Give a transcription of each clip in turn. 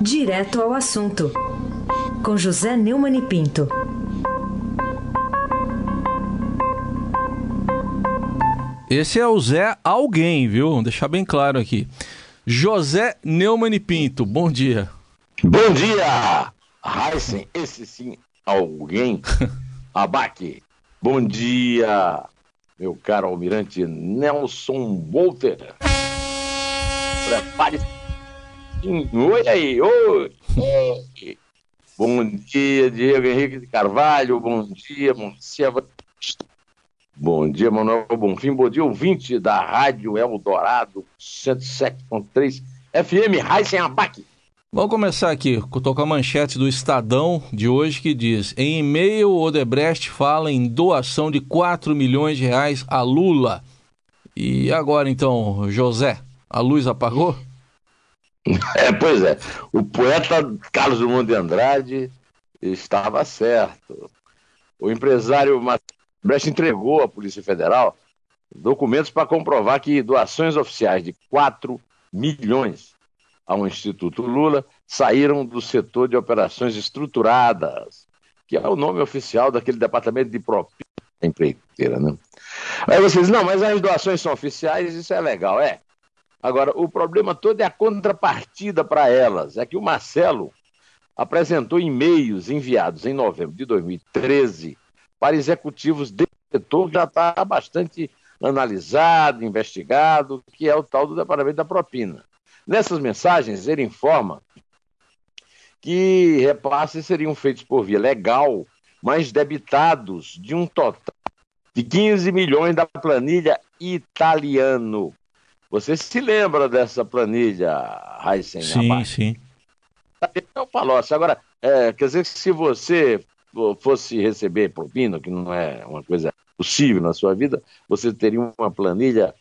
Direto ao assunto, com José Neumann e Pinto. Esse é o Zé Alguém, viu? Vou deixar bem claro aqui. José Neumann e Pinto, bom dia. Bom dia, Heisen, esse sim, alguém. Abaque, bom dia, meu caro almirante Nelson Wolter. Prepare-se Oi aí, oi. Bom dia, Diego Henrique de Carvalho. Bom dia, Moncia. Bom dia, Manuel Bonfim. Bom dia, ouvinte da Rádio Eldorado 107.3 FM Raíssen Abac. Vamos começar aqui, com a manchete do Estadão de hoje que diz: em e-mail, Odebrecht fala em doação de 4 milhões de reais a Lula. E agora então, José, a luz apagou? É, pois é. O poeta Carlos Drummond de Andrade estava certo. O empresário Brecht entregou à Polícia Federal documentos para comprovar que doações oficiais de 4 milhões ao Instituto Lula saíram do setor de operações estruturadas, que é o nome oficial daquele departamento de propina empreiteira, né? Aí vocês, não, mas as doações são oficiais, isso é legal. É, Agora, o problema todo é a contrapartida para elas. É que o Marcelo apresentou e-mails enviados em novembro de 2013 para executivos desse setor que já está bastante analisado, investigado, que é o tal do Departamento da Propina. Nessas mensagens, ele informa que repasses seriam feitos por via legal, mas debitados de um total de 15 milhões da planilha italiano você se lembra dessa planilha, Heisen? Sim, abaixo? sim. Eu falo, assim, agora, é, quer dizer que se você fosse receber propina, que não é uma coisa possível na sua vida, você teria uma planilha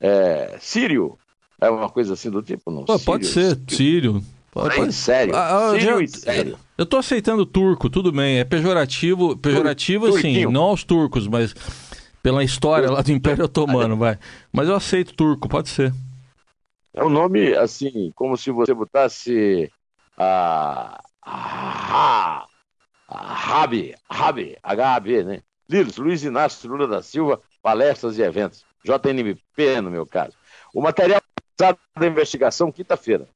é, sírio? É uma coisa assim do tipo? Não, Pô, pode ser, sírio. Pode, pode... Sério, ah, ah, sírio já, sério. Eu tô aceitando turco, tudo bem. É pejorativo, pejorativo Tur assim, não aos turcos, mas pela história lá do Império Otomano, vai. Mas eu aceito turco, pode ser. É um nome, assim, como se você botasse a. a. Rabi, Rabi, H-A-B, né? Lilos, Luiz Inácio Lula da Silva, palestras e eventos. JNMP, no meu caso. O material da investigação, quinta-feira.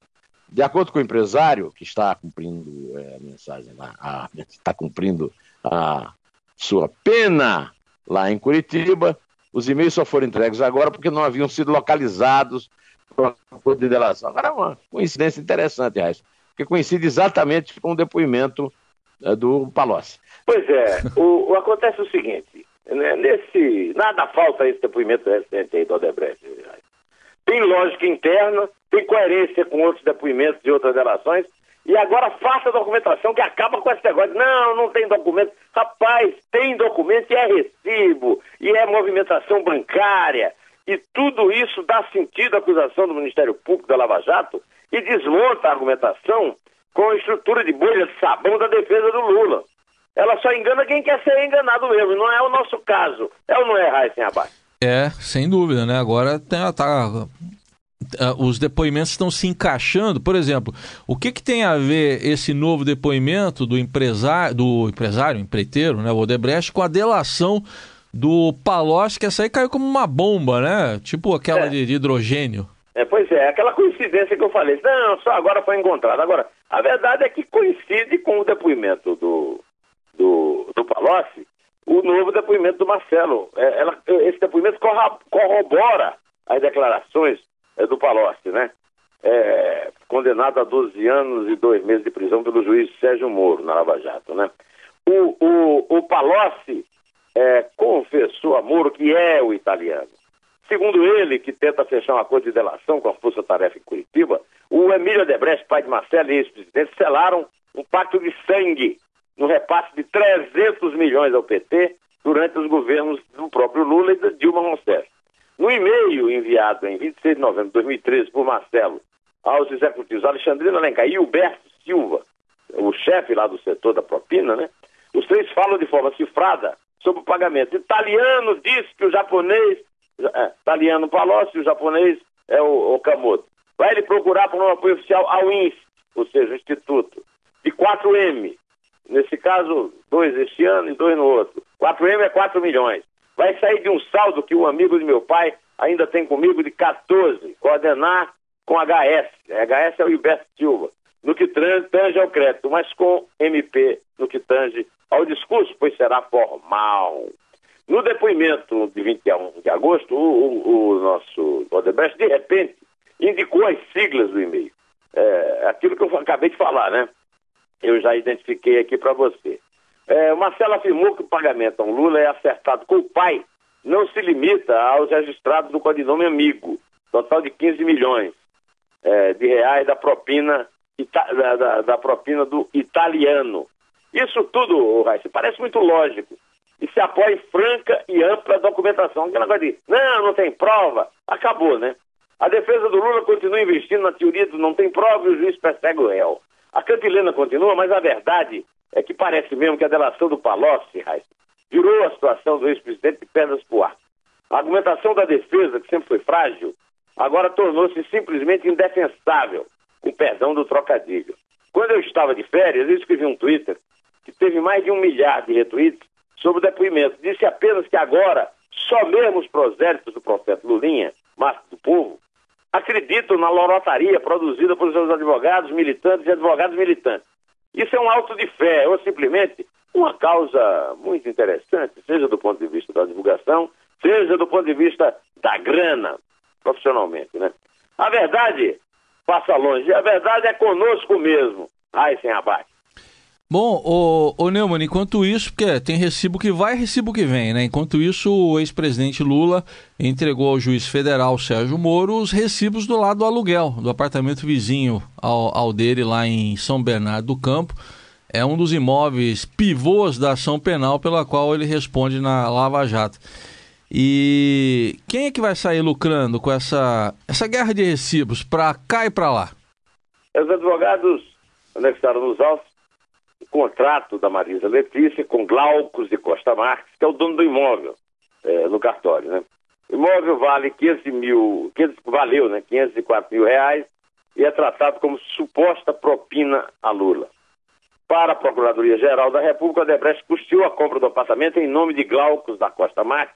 De acordo com o empresário, que está cumprindo é, a mensagem lá, está cumprindo a sua pena lá em Curitiba. Os e-mails só foram entregues agora porque não haviam sido localizados para de delação. Agora é uma coincidência interessante, Raíssa, porque coincide exatamente com o depoimento é, do Palocci. Pois é, o, o, acontece o seguinte, né, nesse, nada falta esse depoimento recente aí do Odebrecht. Tem lógica interna, tem coerência com outros depoimentos de outras delações, e agora faça a documentação que acaba com esse negócio. Não, não tem documento. Rapaz, tem documento e é recibo, e é movimentação bancária. E tudo isso dá sentido à acusação do Ministério Público da Lava Jato e desmonta a argumentação com a estrutura de bolha de sabão da defesa do Lula. Ela só engana quem quer ser enganado mesmo. Não é o nosso caso. É ou não é, Raíssen Abac? É, sem dúvida, né? Agora tá uh, os depoimentos estão se encaixando. Por exemplo, o que, que tem a ver esse novo depoimento do empresário, do empresário, empreiteiro, né, o Odebrecht, com a delação do Palocci, que essa aí caiu como uma bomba, né? Tipo aquela é. de, de, hidrogênio. É, pois é, aquela coincidência que eu falei. Não, só agora foi encontrado. Agora, a verdade é que coincide com o depoimento do, do, do Palocci, o novo depoimento do Marcelo. É, ela, esse depoimento corrobora as declarações é, do Palocci, né? É, condenado a 12 anos e dois meses de prisão pelo juiz Sérgio Moro, na Lava Jato, né? O, o, o Palocci é, confessou a Moro que é o italiano. Segundo ele, que tenta fechar um acordo de delação com a Força Tarefa em Curitiba, o Emílio Debrecht, pai de Marcelo e ex-presidente, selaram um pacto de sangue no repasse de 300 milhões ao PT durante os governos do próprio Lula e da Dilma Rousseff. No e-mail enviado em 26 de novembro de 2013 por Marcelo aos executivos Alexandrina Alencar e Huberto Silva, o chefe lá do setor da propina, né? Os três falam de forma cifrada sobre o pagamento. Italiano diz que o japonês, é, italiano Palocci, o japonês é o, o Camoto. Vai ele procurar por um apoio oficial ao INSS. ou seja, o Instituto, de 4M. Nesse caso, dois este ano e dois no outro. 4M é 4 milhões. Vai sair de um saldo que um amigo de meu pai ainda tem comigo de 14, coordenar com HS. HS é o Gilberto Silva, no que tange ao crédito, mas com MP no que tange ao discurso, pois será formal. No depoimento de 21 de agosto, o, o, o nosso Odebrecht, de repente, indicou as siglas do e-mail. É, aquilo que eu acabei de falar, né? Eu já identifiquei aqui para você. É, Marcelo afirmou que o pagamento ao Lula é acertado com o pai, não se limita aos registrados do codinome amigo, total de 15 milhões é, de reais da propina, da, da, da, propina do italiano. Isso tudo, Raíssa, parece muito lógico. E se apoia em franca e ampla documentação. Aquela coisa de, não, não tem prova, acabou, né? A defesa do Lula continua investindo na teoria do não tem prova e o juiz persegue o réu. A cantilena continua, mas a verdade é que parece mesmo que a delação do Palocci, virou a situação do ex-presidente de pernas pro ar. A argumentação da defesa, que sempre foi frágil, agora tornou-se simplesmente indefensável, com perdão do trocadilho. Quando eu estava de férias, eu escrevi um Twitter que teve mais de um milhar de retweets sobre o depoimento. Disse apenas que agora só mesmo os prosélitos do profeta Lulinha, mastro do povo, acreditam na lorotaria produzida por seus advogados militantes e advogados militantes. Isso é um auto de fé, ou simplesmente uma causa muito interessante, seja do ponto de vista da divulgação, seja do ponto de vista da grana, profissionalmente, né? A verdade passa longe, a verdade é conosco mesmo, ai sem abate. Bom, o, o Neumann, enquanto isso, porque tem recibo que vai recibo que vem, né? Enquanto isso, o ex-presidente Lula entregou ao juiz federal Sérgio Moro os recibos do lado do aluguel, do apartamento vizinho ao, ao dele lá em São Bernardo do Campo. É um dos imóveis pivôs da ação penal pela qual ele responde na Lava Jato. E quem é que vai sair lucrando com essa, essa guerra de recibos para cá e para lá? Os advogados anexaram nos autos contrato da Marisa Letícia com Glaucus de Costa Marques, que é o dono do imóvel é, no cartório. Né? O imóvel vale 500 mil, 500, valeu né, 504 mil reais e é tratado como suposta propina a Lula. Para a Procuradoria-Geral da República, a Debrecht custeou a compra do apartamento em nome de Glaucus da Costa Marques,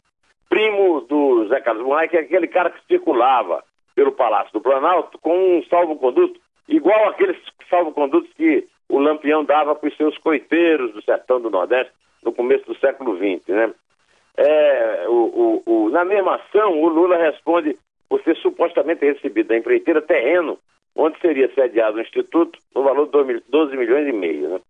primo do Zé Carlos Moraes, que é aquele cara que circulava pelo Palácio do Planalto com um salvo-conduto, igual aqueles salvo-condutos que o Lampião dava para os seus coiteiros do sertão do Nordeste no começo do século XX, né? É, o, o, o, na mesma ação, o Lula responde por ter supostamente recebido da empreiteira terreno onde seria sediado o Instituto no valor de 12 milhões e meio, né?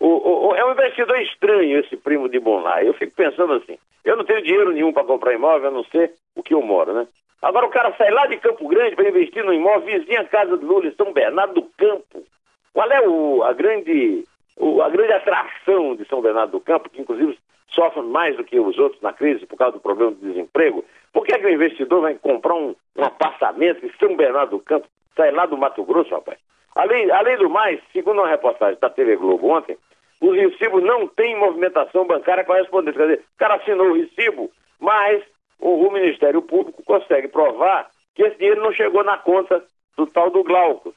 O, é um investidor estranho esse primo de Bonlai. Eu fico pensando assim, eu não tenho dinheiro nenhum para comprar imóvel, a não ser o que eu moro, né? Agora o cara sai lá de Campo Grande para investir no imóvel vizinha casa do Lula em São Bernardo do Campo. Qual é o, a, grande, o, a grande atração de São Bernardo do Campo, que inclusive sofre mais do que os outros na crise por causa do problema do desemprego? Por que, é que o investidor vai comprar um, um apartamento em São Bernardo do Campo, sai lá do Mato Grosso, rapaz? Além, além do mais, segundo uma reportagem da TV Globo ontem, os recibos não têm movimentação bancária correspondente. Quer dizer, o cara assinou o recibo, mas o, o Ministério Público consegue provar que esse dinheiro não chegou na conta do tal do Glauco.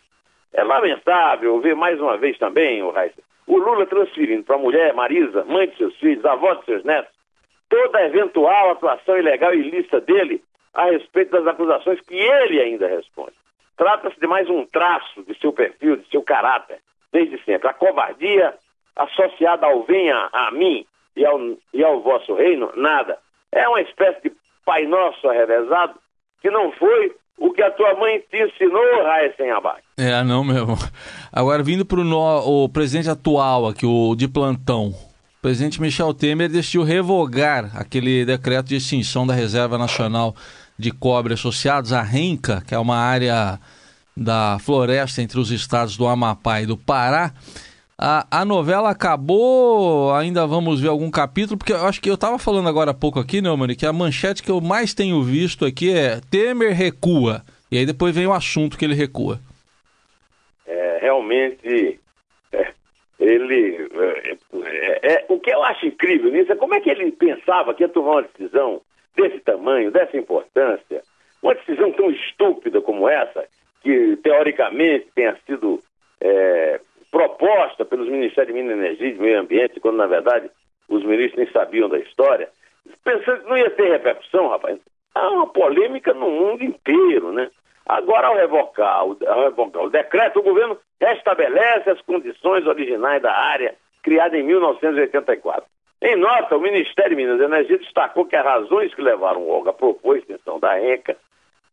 É lamentável ver mais uma vez também, o Raíssa, o Lula transferindo para a mulher Marisa, mãe de seus filhos, avó de seus netos, toda eventual atuação ilegal e ilícita dele a respeito das acusações que ele ainda responde. Trata-se de mais um traço de seu perfil, de seu caráter, desde sempre. A covardia associada ao venha a mim e ao, e ao vosso reino, nada. É uma espécie de Pai Nosso arrevezado que não foi o que a tua mãe te ensinou, Raia sem abate. É, não mesmo. Agora, vindo para o presidente atual aqui, o de plantão, o presidente Michel Temer decidiu revogar aquele decreto de extinção da Reserva Nacional de Cobre Associados, a RENCA, que é uma área da floresta entre os estados do Amapá e do Pará. A, a novela acabou, ainda vamos ver algum capítulo, porque eu acho que eu estava falando agora há pouco aqui, né, mano, que a manchete que eu mais tenho visto aqui é Temer recua. E aí depois vem o assunto que ele recua. É, realmente, é, ele. É, é, é, o que eu acho incrível nisso é como é que ele pensava que ia tomar uma decisão desse tamanho, dessa importância, uma decisão tão estúpida como essa, que teoricamente tenha sido é, proposta pelos Ministérios de Minas e Energia e Meio Ambiente, quando na verdade os ministros nem sabiam da história, pensando que não ia ter repercussão, rapaz. Há uma polêmica no mundo inteiro, né? Agora, ao revocar, ao revocar o decreto, o governo restabelece as condições originais da área criada em 1984. Em nota, o Ministério de Minas e Energia destacou que as razões que levaram o Olga a propor a extensão da RECA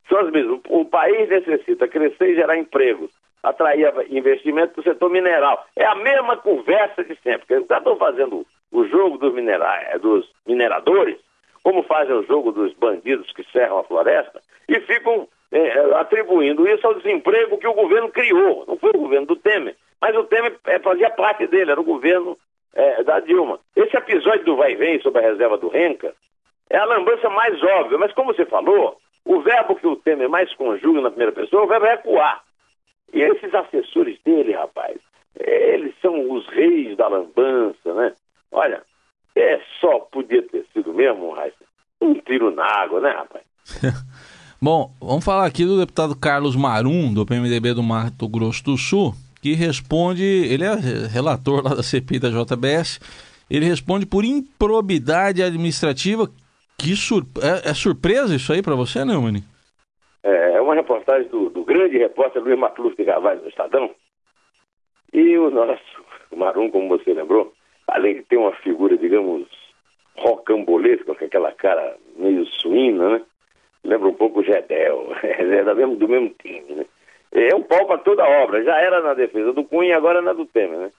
são as mesmas. O país necessita crescer e gerar empregos, atrair investimento para o setor mineral. É a mesma conversa de sempre. Eles estão fazendo o jogo dos, minerais, dos mineradores, como fazem o jogo dos bandidos que cerram a floresta, e ficam é, atribuindo isso ao desemprego que o governo criou. Não foi o governo do Temer, mas o Temer fazia parte dele, era o governo é, da Dilma. Esse episódio do vai vem sobre a reserva do Renca é a lambança mais óbvia, mas como você falou, o verbo que o Temer mais conjuga na primeira pessoa é o verbo recuar. E esses assessores dele, rapaz, eles são os reis da lambança, né? Olha, é só podia ter sido mesmo, um tiro na água, né, rapaz? Bom, vamos falar aqui do deputado Carlos Marum, do PMDB do Mato Grosso do Sul, que responde, ele é relator lá da CPI da JBS, ele responde por improbidade administrativa. Que sur... é, é surpresa isso aí para você, Neumann? É, é uma reportagem do, do grande repórter Luiz Macluf de Carvalho do Estadão. E o nosso Marum, como você lembrou, além de ter uma figura, digamos, rocambolesca, com aquela cara meio suína, né? Lembra um pouco o Gedel, é do mesmo, do mesmo time, né? É um pau para toda a obra, já era na defesa do Cunha, agora é na do Temer, né?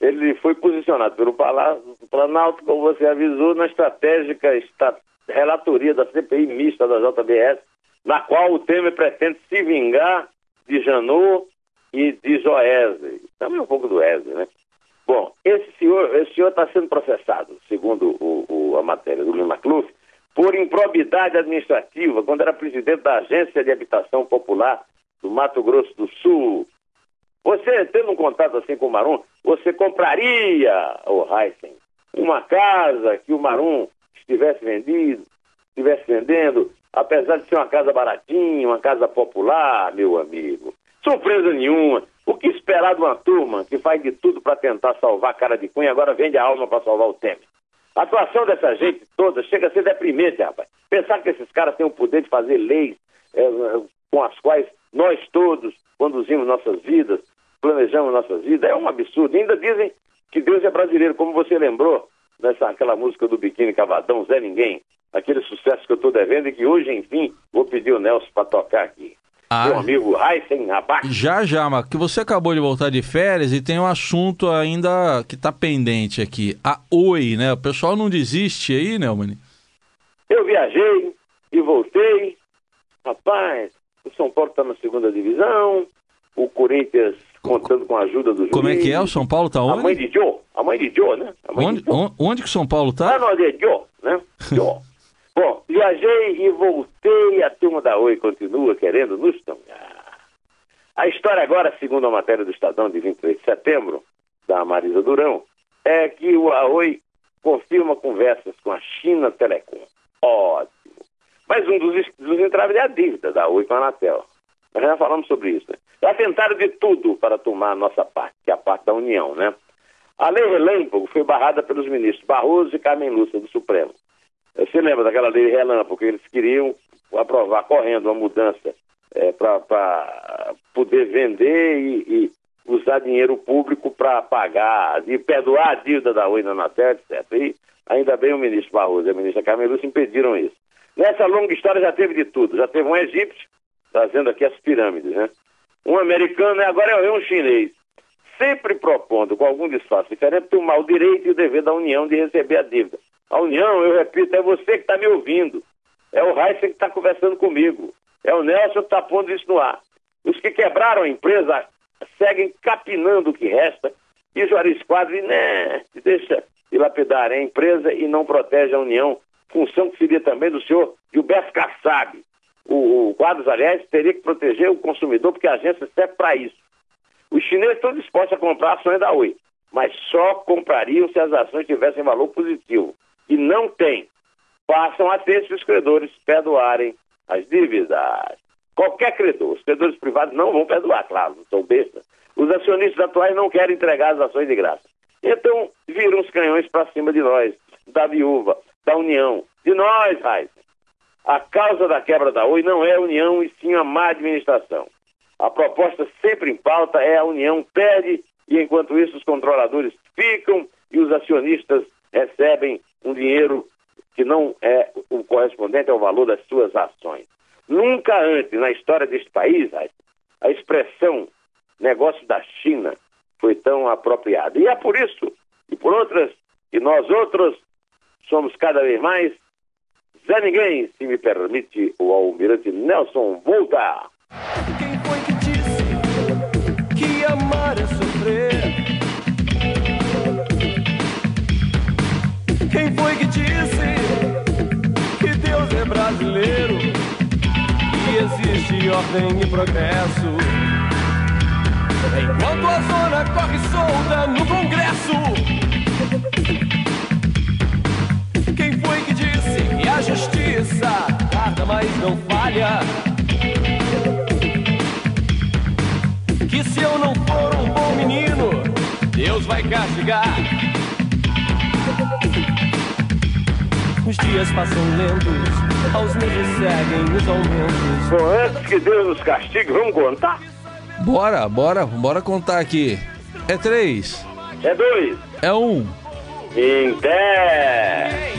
Ele foi posicionado pelo Palácio, Planalto, como você avisou, na estratégica esta, relatoria da CPI mista da JBS, na qual o Temer pretende se vingar de Janot e de Joesley, também um pouco do Wesley, né? Bom, esse senhor esse senhor está sendo processado, segundo o, o, a matéria do Lima Cluf, por improbidade administrativa, quando era presidente da Agência de Habitação Popular do Mato Grosso do Sul. Você, tendo um contato assim com o Marum, você compraria, o oh, Heisen, uma casa que o Marum estivesse vendido, estivesse vendendo, apesar de ser uma casa baratinha, uma casa popular, meu amigo. Surpresa nenhuma. O que esperar de uma turma que faz de tudo para tentar salvar a cara de cunha agora vende a alma para salvar o Temer? A atuação dessa gente toda chega a ser deprimente, rapaz. Pensar que esses caras têm o poder de fazer leis é, com as quais nós todos conduzimos nossas vidas, planejamos nossas vidas, é um absurdo. E ainda dizem que Deus é brasileiro, como você lembrou, nessa aquela música do Biquíni Cavadão, Zé Ninguém, aquele sucesso que eu estou devendo e que hoje, enfim, vou pedir o Nelson para tocar aqui. Ah, Meu amigo Heisen Rabat. Já, já, mas que você acabou de voltar de férias e tem um assunto ainda que está pendente aqui. A Oi, né? O pessoal não desiste aí, né, Mani? Eu viajei e voltei. Rapaz, o São Paulo está na segunda divisão. O Corinthians contando com a ajuda do juiz. Como é que é? O São Paulo está onde? A mãe de Joe. A mãe de Joe, né? Onde, Joe. onde que o São Paulo está? Ah, não, é Joe, né? Joe. Bom, viajei e voltei. A turma da Oi continua querendo nos tomar. A história agora, segundo a matéria do Estadão de 23 de setembro, da Marisa Durão, é que o Oi confirma conversas com a China Telecom. Ótimo. Mas um dos, dos entraves é a dívida da Oi com a Anatel. Nós já falamos sobre isso. Né? Já tentaram de tudo para tomar a nossa parte, que é a parte da União, né? A lei relâmpago foi barrada pelos ministros Barroso e Carmen Lúcia do Supremo. Você lembra daquela lei relâmpago eles queriam aprovar correndo uma mudança é, para poder vender e, e, usar dinheiro público para pagar e perdoar a dívida da Oi na Anatel, etc. E ainda bem o ministro Barroso e a ministra Carmen Lúcia impediram isso. Nessa longa história já teve de tudo. Já teve um egípcio trazendo aqui as pirâmides, né? Um americano e agora é um chinês. Sempre propondo com algum disfarce diferente o direito e o dever da União de receber a dívida. A União, eu repito, é você que está me ouvindo. É o Heisen que está conversando comigo. É o Nelson que está pondo isso no ar. Os que quebraram a empresa seguem capinando o que resta e Juarez Quadri, né, deixa dilapidar a empresa e não protege a União, função que seria também do senhor Gilberto Kassab. O, o Quadros, aliás, teria que proteger o consumidor porque a agência serve para isso. Os chineses estão dispostos a comprar ações da Oi, mas só comprariam se as ações tivessem valor positivo e não tem, passam a ter se os credores perdoarem as dívidas. Qualquer credor, os credores privados não vão perdoar, claro, não são bestas. Os acionistas atuais não querem entregar as ações de graça. Então, viram os canhões para cima de nós, da viúva, da União, de nós, Raiz. A causa da quebra da Oi não é a União e sim a má administração. A proposta sempre em pauta é a União perde e, enquanto isso, os controladores ficam e os acionistas recebem dinheiro que não é o correspondente ao valor das suas ações. Nunca antes na história deste país a expressão negócio da China foi tão apropriada. E é por isso e por outras que nós outros somos cada vez mais Zé Ninguém, se me permite o almirante Nelson voltar. Quem foi que disse que amar é sofrer? Ordem e progresso? Enquanto a zona corre solta no Congresso. Quem foi que disse que a justiça tarda, mas não falha? Que se eu não for um bom menino, Deus vai castigar. Os dias passam lentos, aos meses seguem os aumentos. Bom, antes que Deus nos castigue, vamos contar? Bora, bora, bora contar aqui. É três. É dois. É um. Em dez.